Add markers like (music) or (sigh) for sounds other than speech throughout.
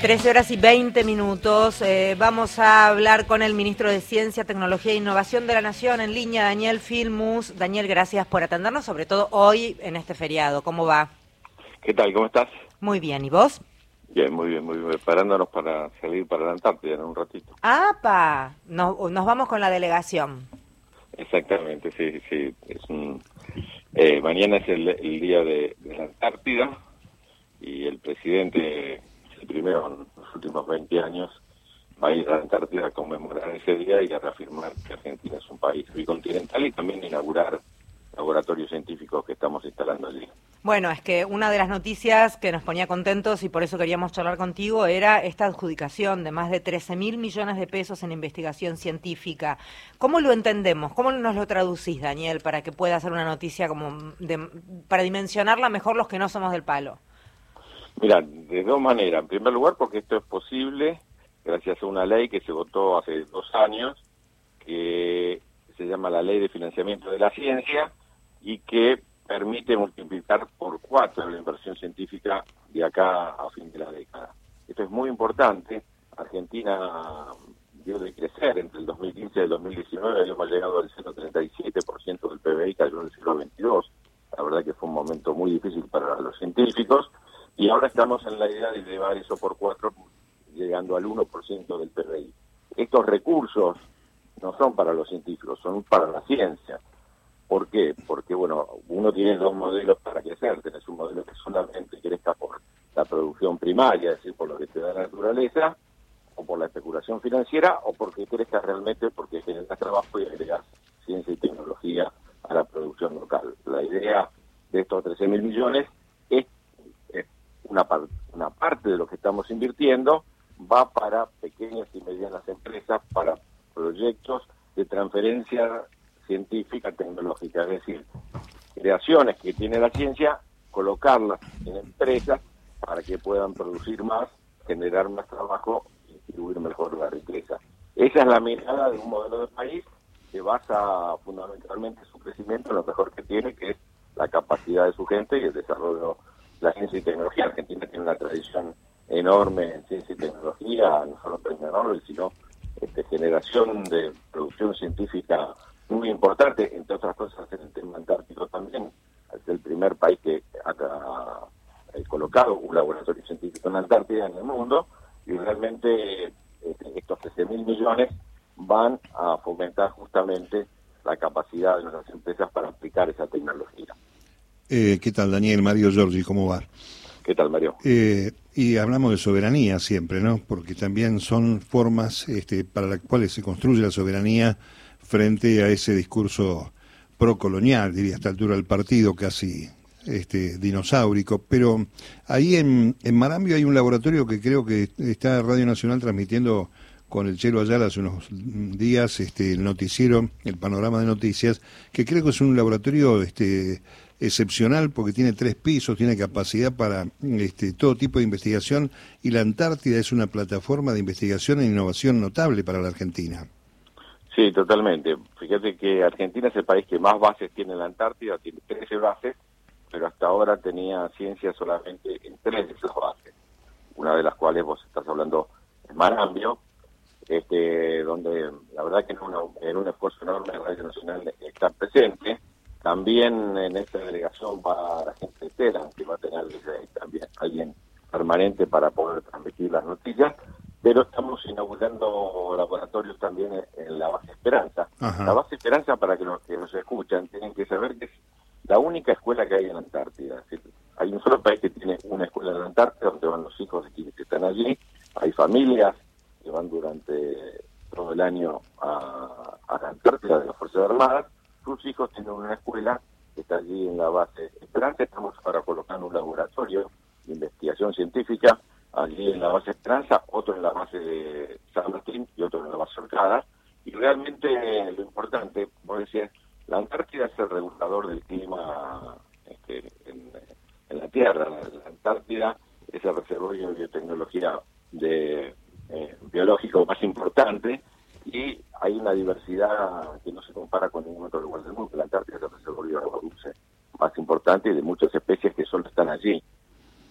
13 horas y 20 minutos. Eh, vamos a hablar con el ministro de Ciencia, Tecnología e Innovación de la Nación en línea, Daniel Filmus. Daniel, gracias por atendernos, sobre todo hoy en este feriado. ¿Cómo va? ¿Qué tal? ¿Cómo estás? Muy bien. ¿Y vos? Bien, muy bien, muy bien. Preparándonos para salir para la Antártida en un ratito. ¡Apa! Nos, nos vamos con la delegación. Exactamente, sí, sí. Es eh, mañana es el, día de la Antártida y el presidente primero en los últimos 20 años va a ir a la Antártida a conmemorar ese día y a reafirmar que Argentina es un país bicontinental y también inaugurar laboratorios científicos que estamos instalando allí. Bueno, es que una de las noticias que nos ponía contentos y por eso queríamos charlar contigo era esta adjudicación de más de 13 mil millones de pesos en investigación científica. ¿Cómo lo entendemos? ¿Cómo nos lo traducís, Daniel, para que pueda ser una noticia como para dimensionarla mejor los que no somos del palo? Mira, de dos maneras. En primer lugar, porque esto es posible gracias a una ley que se votó hace dos años, que se llama la Ley de Financiamiento de la Ciencia y que permite multiplicar por cuatro la inversión científica de acá a fin de la década. Esto es muy importante. Argentina dio de crecer entre el 2015 y el 2019, hemos llegado al 137% del PBI, cayó siglo XXII. La verdad que fue un momento muy difícil para los científicos y ahora estamos en la idea de llevar eso por cuatro, llegando al 1% del PBI. Estos recursos no son para los científicos, son para la ciencia. ¿Por qué? Porque, bueno, uno tiene dos modelos para crecer. Tienes un modelo que solamente crezca por la producción primaria, es decir, por lo que te da la naturaleza, o por la especulación financiera, o porque crezca realmente porque generas trabajo y agregas ciencia y tecnología a la producción local. La idea de estos 13 mil millones una, parte de lo que estamos invirtiendo va para pequeñas y medianas empresas, para proyectos de transferencia científica tecnológica, es decir, creaciones que tiene la ciencia, colocarlas en empresas para que puedan producir más, generar más trabajo y distribuir mejor la riqueza. Esa es la mirada de un modelo de país que basa fundamentalmente su crecimiento en lo mejor que tiene, que es la capacidad de su gente y el desarrollo la ciencia y tecnología. Argentina tiene una tradición enorme en ciencia y tecnología, no solo premio Nobel, sino este, generación de producción científica muy importante, entre otras cosas en el tema antártico también. Es el primer país que ha, colocado un laboratorio científico en la Antártida en el mundo y realmente este, estos 13 mil millones van a fomentar justamente la capacidad de nuestras empresas para aplicar esa tecnología. Eh, ¿Qué tal, Daniel? Mario Giorgi, ¿cómo va? ¿Qué tal, Mario? Eh, y hablamos de soberanía siempre, ¿no? Porque también son formas este, para las cuales se construye la soberanía frente a ese discurso procolonial, diría a esta altura del partido, casi este, dinosaurico. Pero ahí en, en Marambio hay un laboratorio que creo que está Radio Nacional transmitiendo con el Chelo Ayala hace unos días este, el noticiero, el panorama de noticias, que creo que es un laboratorio este, excepcional porque tiene tres pisos, tiene capacidad para este, todo tipo de investigación y la Antártida es una plataforma de investigación e innovación notable para la Argentina. Sí, totalmente. Fíjate que Argentina es el país que más bases tiene en la Antártida, tiene 13 bases, pero hasta ahora tenía ciencia solamente en tres de esas bases, una de las cuales vos estás hablando en Marambio, este, donde la verdad que en, un esfuerzo enorme la Radio Nacional está presente, también en esta delegación va la gente de que va a tener también alguien permanente para poder transmitir las noticias, pero estamos inaugurando laboratorios también en la base Esperanza. La base Esperanza, para que los que nos escuchan, tienen que saber que es la única escuela que hay en la Antártida. Hay un solo país que tiene una escuela en la Antártida donde van los hijos de quienes están allí, hay familias que van durante todo el año a, a la Antártida de las Fuerzas Armadas, hijos tienen una escuela que está allí en la base Esperanza. Estamos para colocar un laboratorio de investigación científica allí en la base Esperanza, otro en la base de San Martín y otro en la base Orcada. Y realmente lo importante, como decía, la Antártida es el regulador del clima este, en, la Tierra. La, Antártida es el reservorio de biotecnología de, eh, biológico más importante y hay una diversidad que no se compara con ningún otro lugar del mundo. La Antártida es el reservorio de agua dulce más importante y de muchas especies que solo están allí.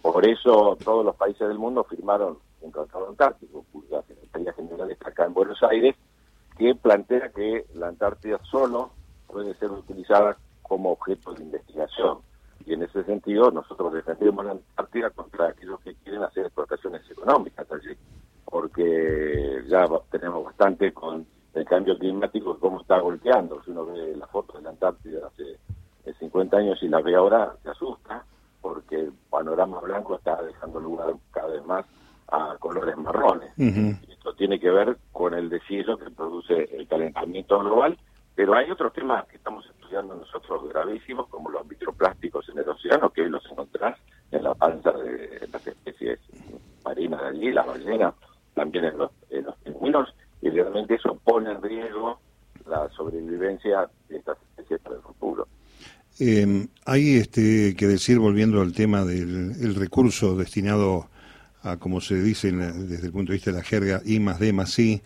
Por eso todos los países del mundo firmaron un tratado antártico, cuya Secretaría General está acá en Buenos Aires, que plantea que la Antártida solo puede ser utilizada como objeto de investigación. Y en ese sentido nosotros defendemos la Antártida contra aquellos que quieren hacer explotaciones económicas allí, porque ya tenemos bastante con el cambio climático y cómo está golpeando. Si uno ve la foto de la Antártida hace 50 años y la ve ahora, se asusta, porque el panorama blanco está dejando lugar cada vez más a colores marrones. Esto tiene que ver con el deshielo que produce el calentamiento global, pero hay otros temas que estamos estudiando nosotros gravísimos, como los microplásticos en el océano, que hoy los encontrás en la panza de las especies marinas de allí, la ballena, también en los, en los pingüinos, y realmente eso pone en riesgo la sobrevivencia de estas especies para el futuro. Eh, hay este, que decir, volviendo al tema del recurso destinado a, como se dice desde el punto de vista de la jerga, I más D más I,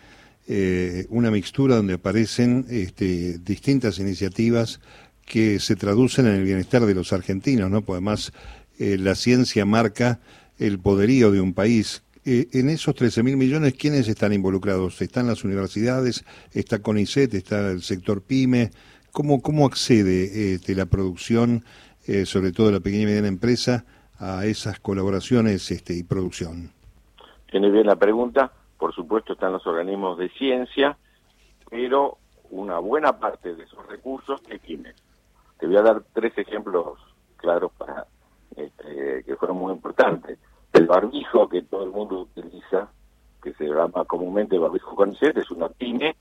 eh, una mixtura donde aparecen este, distintas iniciativas que se traducen en el bienestar de los argentinos, ¿no? Porque además eh, la ciencia marca el poderío de un país. Eh, en esos 13 mil millones, ¿quiénes están involucrados? ¿Están las universidades? ¿Está CONICET? ¿Está el sector PYME? ¿Cómo, cómo accede este, la producción, sobre todo la pequeña y mediana empresa, a esas colaboraciones este, y producción? Tiene bien la pregunta. Por supuesto están los organismos de ciencia, pero una buena parte de esos recursos es Química. Te voy a dar tres ejemplos claros para este, que fueron muy importantes. El barbijo que todo el mundo utiliza, que se llama comúnmente barbijo con es una pyme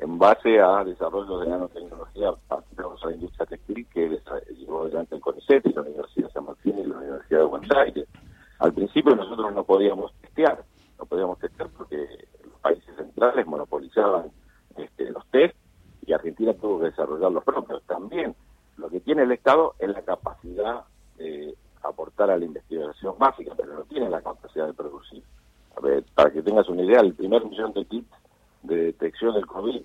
en base a desarrollo de nanotecnología para la industria textil que llevó adelante el CONICET y la Universidad de San Martín y la Universidad de Buenos Aires. Al principio nosotros no podíamos testear, no podíamos testear porque los países centrales monopolizaban este, los test y Argentina tuvo que desarrollar los propios. También lo que tiene el Estado es la capacidad de aportar a la investigación básica, pero no tiene la capacidad de producir. A ver, para que tengas una idea, el primer millón de kits de detección del COVID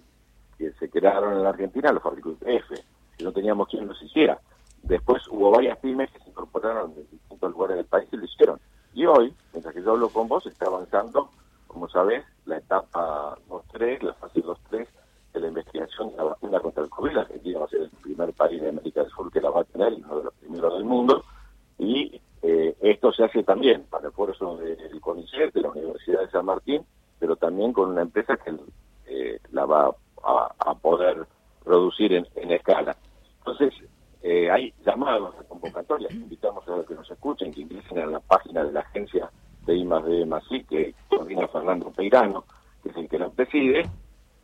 que se crearon en la Argentina los fabricó IPF, que no teníamos quien los hiciera. Después hubo varias pymes que se incorporaron de distintos lugares del país y lo hicieron. Y hoy, mientras que yo hablo con vos, está avanzando, como sabés, la etapa 2-3, la fase 2-3 de la investigación de la vacuna contra el COVID. La Argentina va a ser el primer país de América del Sur que la va a tener y uno de los primeros del mundo. Y eh, esto se hace también para el esfuerzo del CONICET, de la Universidad de San Martín, pero también con una empresa que eh, la va a, poder producir en, escala. Entonces, eh, hay llamados a convocatorias, invitamos a los que nos escuchen, que ingresen a la página de la agencia de I+D I+I, que coordina Fernando Peirano, que es el que la preside,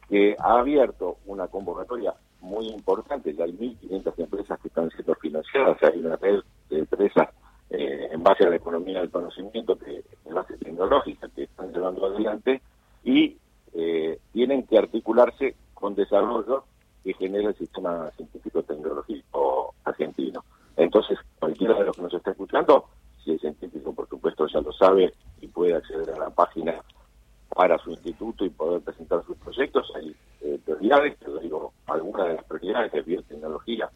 que ha abierto una convocatoria muy importante, ya hay 1.500 empresas que están siendo financiadas, hay una red de empresas eh, en base a la economía del conocimiento, que en base tecnológica, que están llevando adelante, y eh, tienen que articularse con desarrollo que genera el sistema científico-tecnológico argentino. Entonces, cualquiera de los que nos está escuchando, si es científico, por supuesto, ya lo sabe y puede acceder a la página para su instituto y poder presentar sus proyectos. Hay eh, prioridades, te digo, algunas de las prioridades es biotecnología,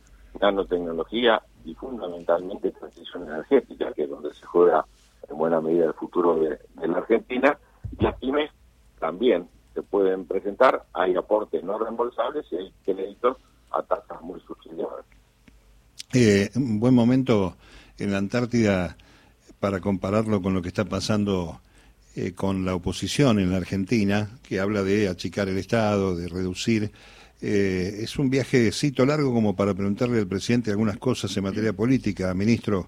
y fundamentalmente transición energética, que es donde se juega en buena medida el futuro de, la Argentina. Y las pymes también se pueden presentar, hay aportes no reembolsables y hay créditos a tasas muy subsidiadas. Eh, un buen momento en la Antártida para compararlo con lo que está pasando eh, con la oposición en la Argentina, que habla de achicar el Estado, de reducir. Eh, es un viajecito largo como para preguntarle al presidente algunas cosas en materia política, ministro.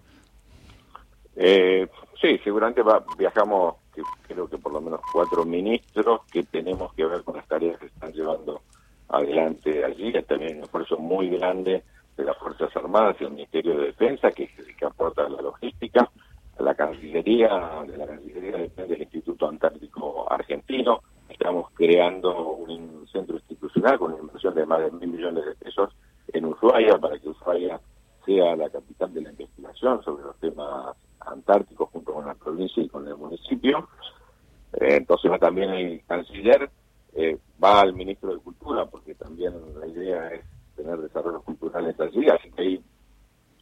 Eh, sí, seguramente va, viajamos que creo que por lo menos cuatro ministros que tenemos que ver con las tareas que están llevando adelante allí, que también un esfuerzo muy grande de las Fuerzas Armadas y el Ministerio de Defensa, que que aporta la logística, la Cancillería, de la Cancillería depende del Instituto Antártico Argentino, estamos creando un centro con una inversión de más de mil millones de pesos en Ushuaia para que Ushuaia sea la capital de la investigación sobre los temas antárticos junto con la provincia y con el municipio. Eh, entonces va también el canciller, eh, va al ministro de Cultura, porque también la idea es tener desarrollos culturales allí, así que ahí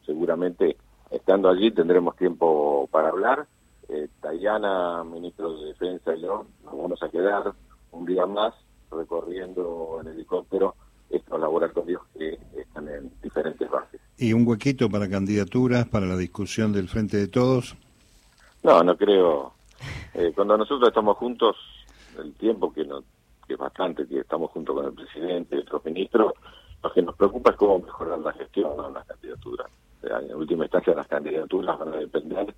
seguramente estando allí tendremos tiempo para hablar. Eh, Orellana, ministro de Defensa y yo, nos vamos a quedar un día más recorriendo en helicóptero estos laboratorios que están en diferentes bases. ¿Y un huequito para candidaturas, para la discusión del Frente de Todos? No, no creo. Eh, cuando nosotros estamos juntos, el tiempo que, no, que es bastante, que estamos juntos con el presidente y otros ministros, lo que nos preocupa es cómo mejorar la gestión, no las candidaturas. en última instancia, las candidaturas van a depender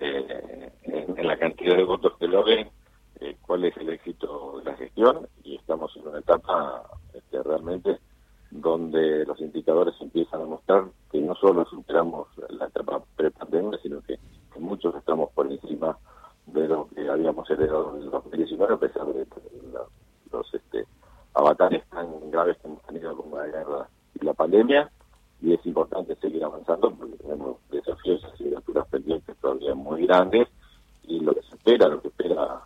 eh, en, la cantidad de votos que logren, eh, cuál es el éxito de la gestión, y estamos en una etapa este, realmente donde los indicadores empiezan a mostrar que no solo superamos la etapa pre-pandemia, sino que, muchos estamos por encima de lo que habíamos heredado en el 2019, a pesar de los este, avatares tan graves que hemos tenido como la guerra y la pandemia, y es importante seguir avanzando porque tenemos desafíos y asignaturas pendientes todavía muy grandes, y lo que se espera, lo que espera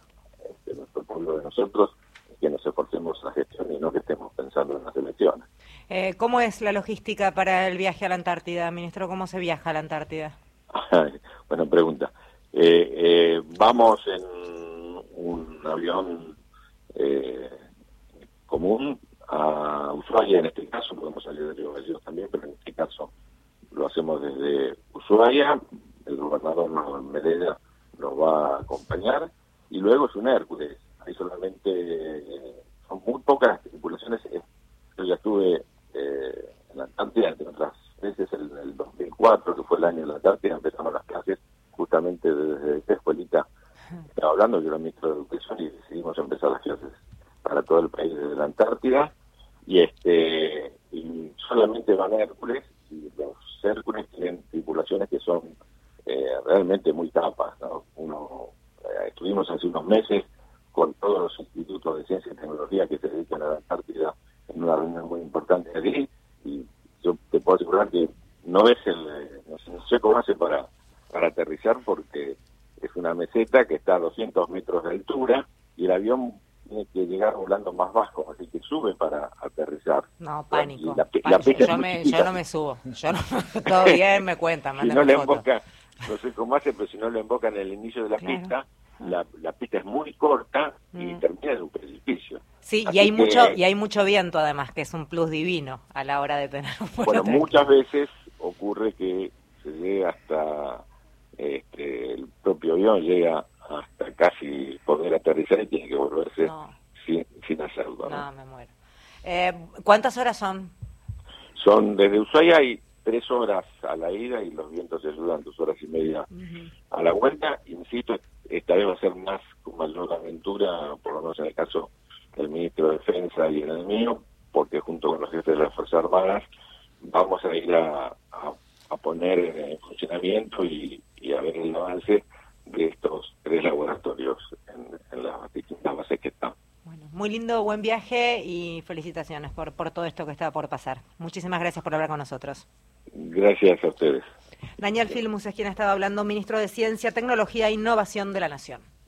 este, nuestro pueblo de nosotros, que nos esforcemos en la gestión y no que estemos pensando en las elecciones. Eh, ¿Cómo es la logística para el viaje a la Antártida, ministro? ¿Cómo se viaja a la Antártida? Buena pregunta. Eh, eh, vamos en un avión eh, común a Ushuaia en este caso, podemos salir de Río Gallegos también, pero en este caso lo hacemos desde Ushuaia, el gobernador Medella nos va a acompañar y luego es un Hércules, solamente, son muy pocas tripulaciones, yo ya estuve eh, en la Antártida, entre otras veces en el 2004, que fue el año de la Antártida, empezamos las clases justamente desde esta escuelita, estaba hablando, yo era ministro de Educación y decidimos empezar las clases para todo el país desde la Antártida. Y este y solamente van Hércules y los Hércules tienen tripulaciones que son eh, realmente muy tapas uno eh, estuvimos hace unos meses con todos los institutos de ciencia y tecnología que se dedican a la Antártida en una reunión muy importante allí y yo te puedo asegurar que no es el no sé cómo hace para para aterrizar porque es una meseta que está a 200 metros de altura y el avión tiene que llegar volando más bajo, así que sube para aterrizar. No, pánico. yo, me, yo, no me subo. Yo no, (laughs) todo bien, me cuentan. (laughs) Si no le emboca, no sé cómo hace, pero si no le emboca en el inicio de la pista, la, la, pista es muy corta y mm. termina en un precipicio. Sí, y hay mucho y hay mucho viento además, que es un plus divino a la hora de tener un Bueno, muchas veces ocurre que se llega hasta este, el propio avión llega hasta casi poder aterrizar y tiene que volverse sin, sin, hacerlo. ¿no? me muero. Eh, ¿Cuántas horas son? Son desde Ushuaia hay tres horas a la ida y los vientos se ayudan dos horas y media a la vuelta. Insisto, esta vez va a ser más con mayor aventura, por lo menos en el caso del ministro de Defensa y en el mío, porque junto con los jefes de las Fuerzas Armadas vamos a ir a, a, poner en funcionamiento y, y a ver el avance de estos tres laboratorios en, en las distintas bases que están. Bueno, muy lindo, buen viaje y felicitaciones por, por todo esto que está por pasar. Muchísimas gracias por hablar con nosotros. Gracias a ustedes. Daniel Filmus es quien estaba hablando, ministro de Ciencia, Tecnología e Innovación de la Nación.